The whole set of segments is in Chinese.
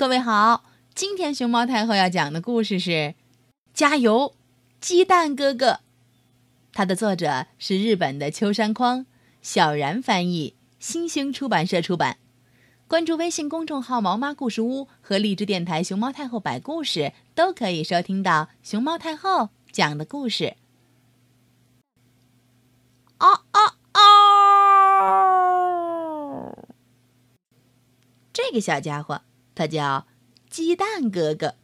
各位好，今天熊猫太后要讲的故事是《加油，鸡蛋哥哥》。它的作者是日本的秋山匡，小然翻译，新星出版社出版。关注微信公众号“毛妈故事屋”和荔枝电台“熊猫太后摆故事”，都可以收听到熊猫太后讲的故事。啊啊啊！这个小家伙。他叫鸡蛋哥哥。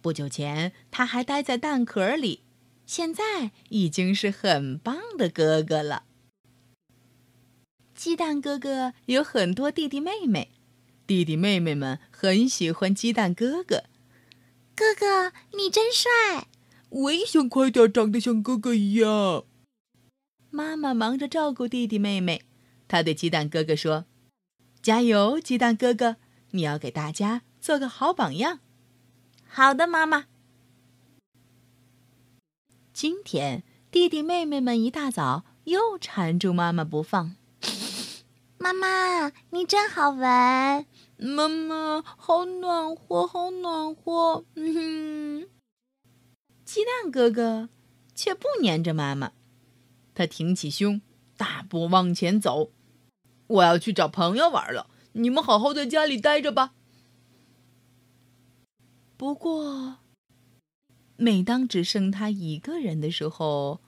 不久前，他还待在蛋壳里，现在已经是很棒的哥哥了。鸡蛋哥哥有很多弟弟妹妹，弟弟妹妹们很喜欢鸡蛋哥哥。哥哥，你真帅！我也想快点长得像哥哥一样。妈妈忙着照顾弟弟妹妹，她对鸡蛋哥哥说：“加油，鸡蛋哥哥！”你要给大家做个好榜样。好的，妈妈。今天弟弟妹妹们一大早又缠住妈妈不放。妈妈，你真好闻。妈妈，好暖和，好暖和。嗯哼。鸡蛋哥哥却不粘着妈妈，他挺起胸，大步往前走。我要去找朋友玩了。你们好好在家里待着吧。不过，每当只剩他一个人的时候，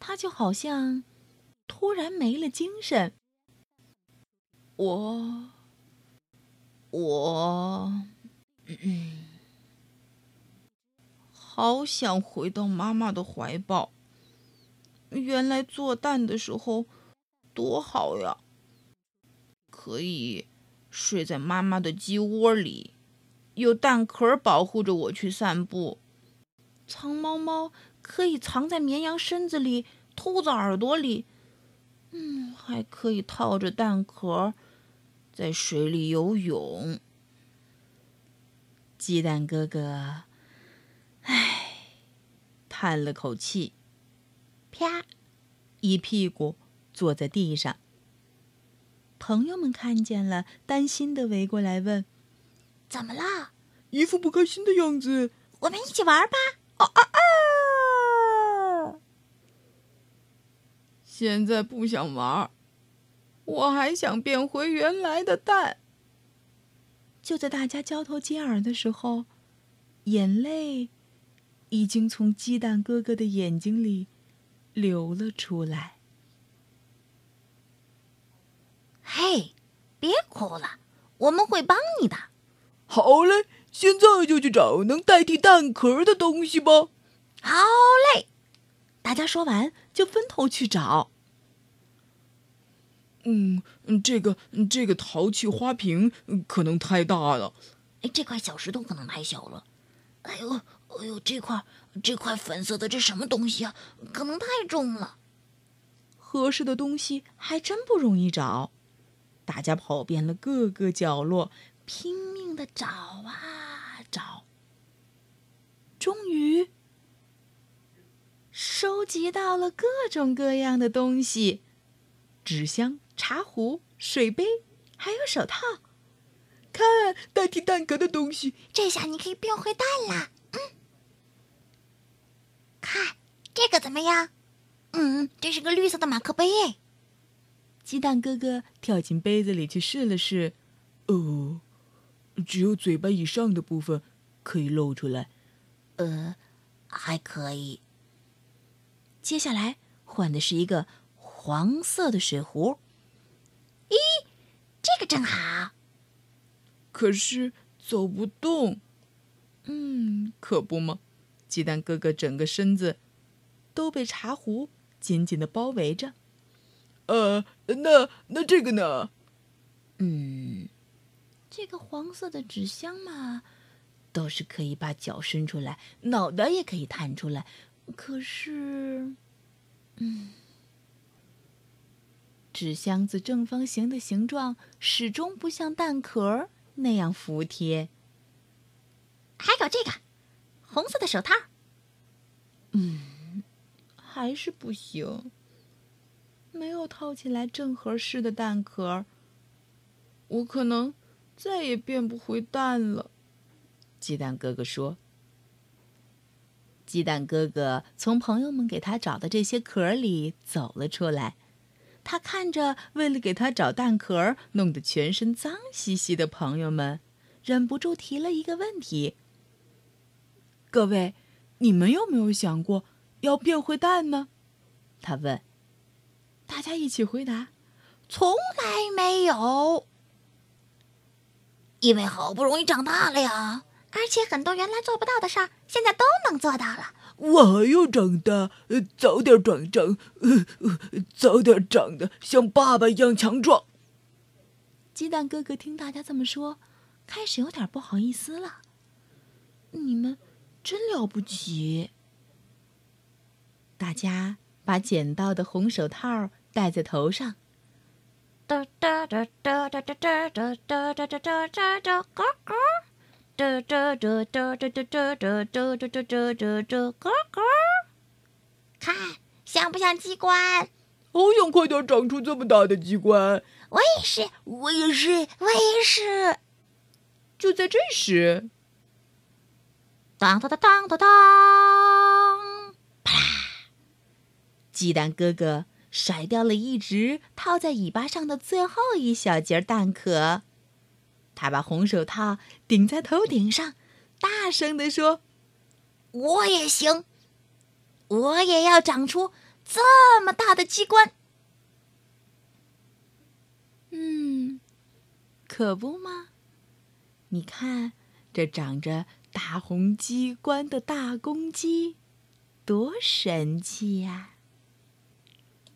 他就好像突然没了精神。我，我，好想回到妈妈的怀抱。原来做蛋的时候多好呀！可以睡在妈妈的鸡窝里，有蛋壳保护着我去散步。藏猫猫可以藏在绵羊身子里、兔子耳朵里，嗯，还可以套着蛋壳在水里游泳。鸡蛋哥哥，唉，叹了口气，啪，一屁股坐在地上。朋友们看见了，担心的围过来问：“怎么了？一副不开心的样子。”我们一起玩吧！啊啊啊！现在不想玩，我还想变回原来的蛋。就在大家交头接耳的时候，眼泪已经从鸡蛋哥哥的眼睛里流了出来。嘿，别哭了，我们会帮你的。好嘞，现在就去找能代替蛋壳的东西吧。好嘞，大家说完就分头去找。嗯，这个这个陶器花瓶可能太大了。哎，这块小石头可能太小了。哎呦，哎呦，这块这块粉色的这什么东西啊？可能太重了。合适的东西还真不容易找。大家跑遍了各个角落，拼命的找啊找。终于，收集到了各种各样的东西：纸箱、茶壶、水杯，还有手套。看，代替蛋壳的东西，这下你可以变回蛋啦！嗯，看这个怎么样？嗯，这是个绿色的马克杯诶。鸡蛋哥哥跳进杯子里去试了试，哦，只有嘴巴以上的部分可以露出来。呃，还可以。接下来换的是一个黄色的水壶。咦，这个正好。可是走不动。嗯，可不嘛，鸡蛋哥哥整个身子都被茶壶紧紧的包围着。呃，那那这个呢？嗯，这个黄色的纸箱嘛，倒是可以把脚伸出来，脑袋也可以探出来。可是，嗯，纸箱子正方形的形状始终不像蛋壳那样服帖。还有这个红色的手套，嗯，还是不行。没有套起来正合适的蛋壳，我可能再也变不回蛋了。鸡蛋哥哥说：“鸡蛋哥哥从朋友们给他找的这些壳里走了出来。他看着为了给他找蛋壳弄得全身脏兮兮的朋友们，忍不住提了一个问题：‘各位，你们有没有想过要变回蛋呢？’他问。大家一起回答：‘从来没有，因为好不容易长大了呀。’”而且很多原来做不到的事儿，现在都能做到了。我还要长大，早点长长，呃 早点长得像爸爸一样强壮。鸡蛋哥哥听大家这么说，开始有点不好意思了。你们真了不起！大家把捡到的红手套戴在头上。哒哒哒哒哒哒哒哒哒哒哒哒哒，咯咯。这这这这这这这这这这这这这咯咯，看像不像机关？好想快点长出这么大的机关！我也是，我也是，我也是。就在这时，当当当当当当，啪！鸡蛋哥哥甩掉了一直套在尾巴上的最后一小节蛋壳。他把红手套顶在头顶上，大声地说：“我也行，我也要长出这么大的机关。”嗯，可不吗？你看，这长着大红机关的大公鸡，多神气呀！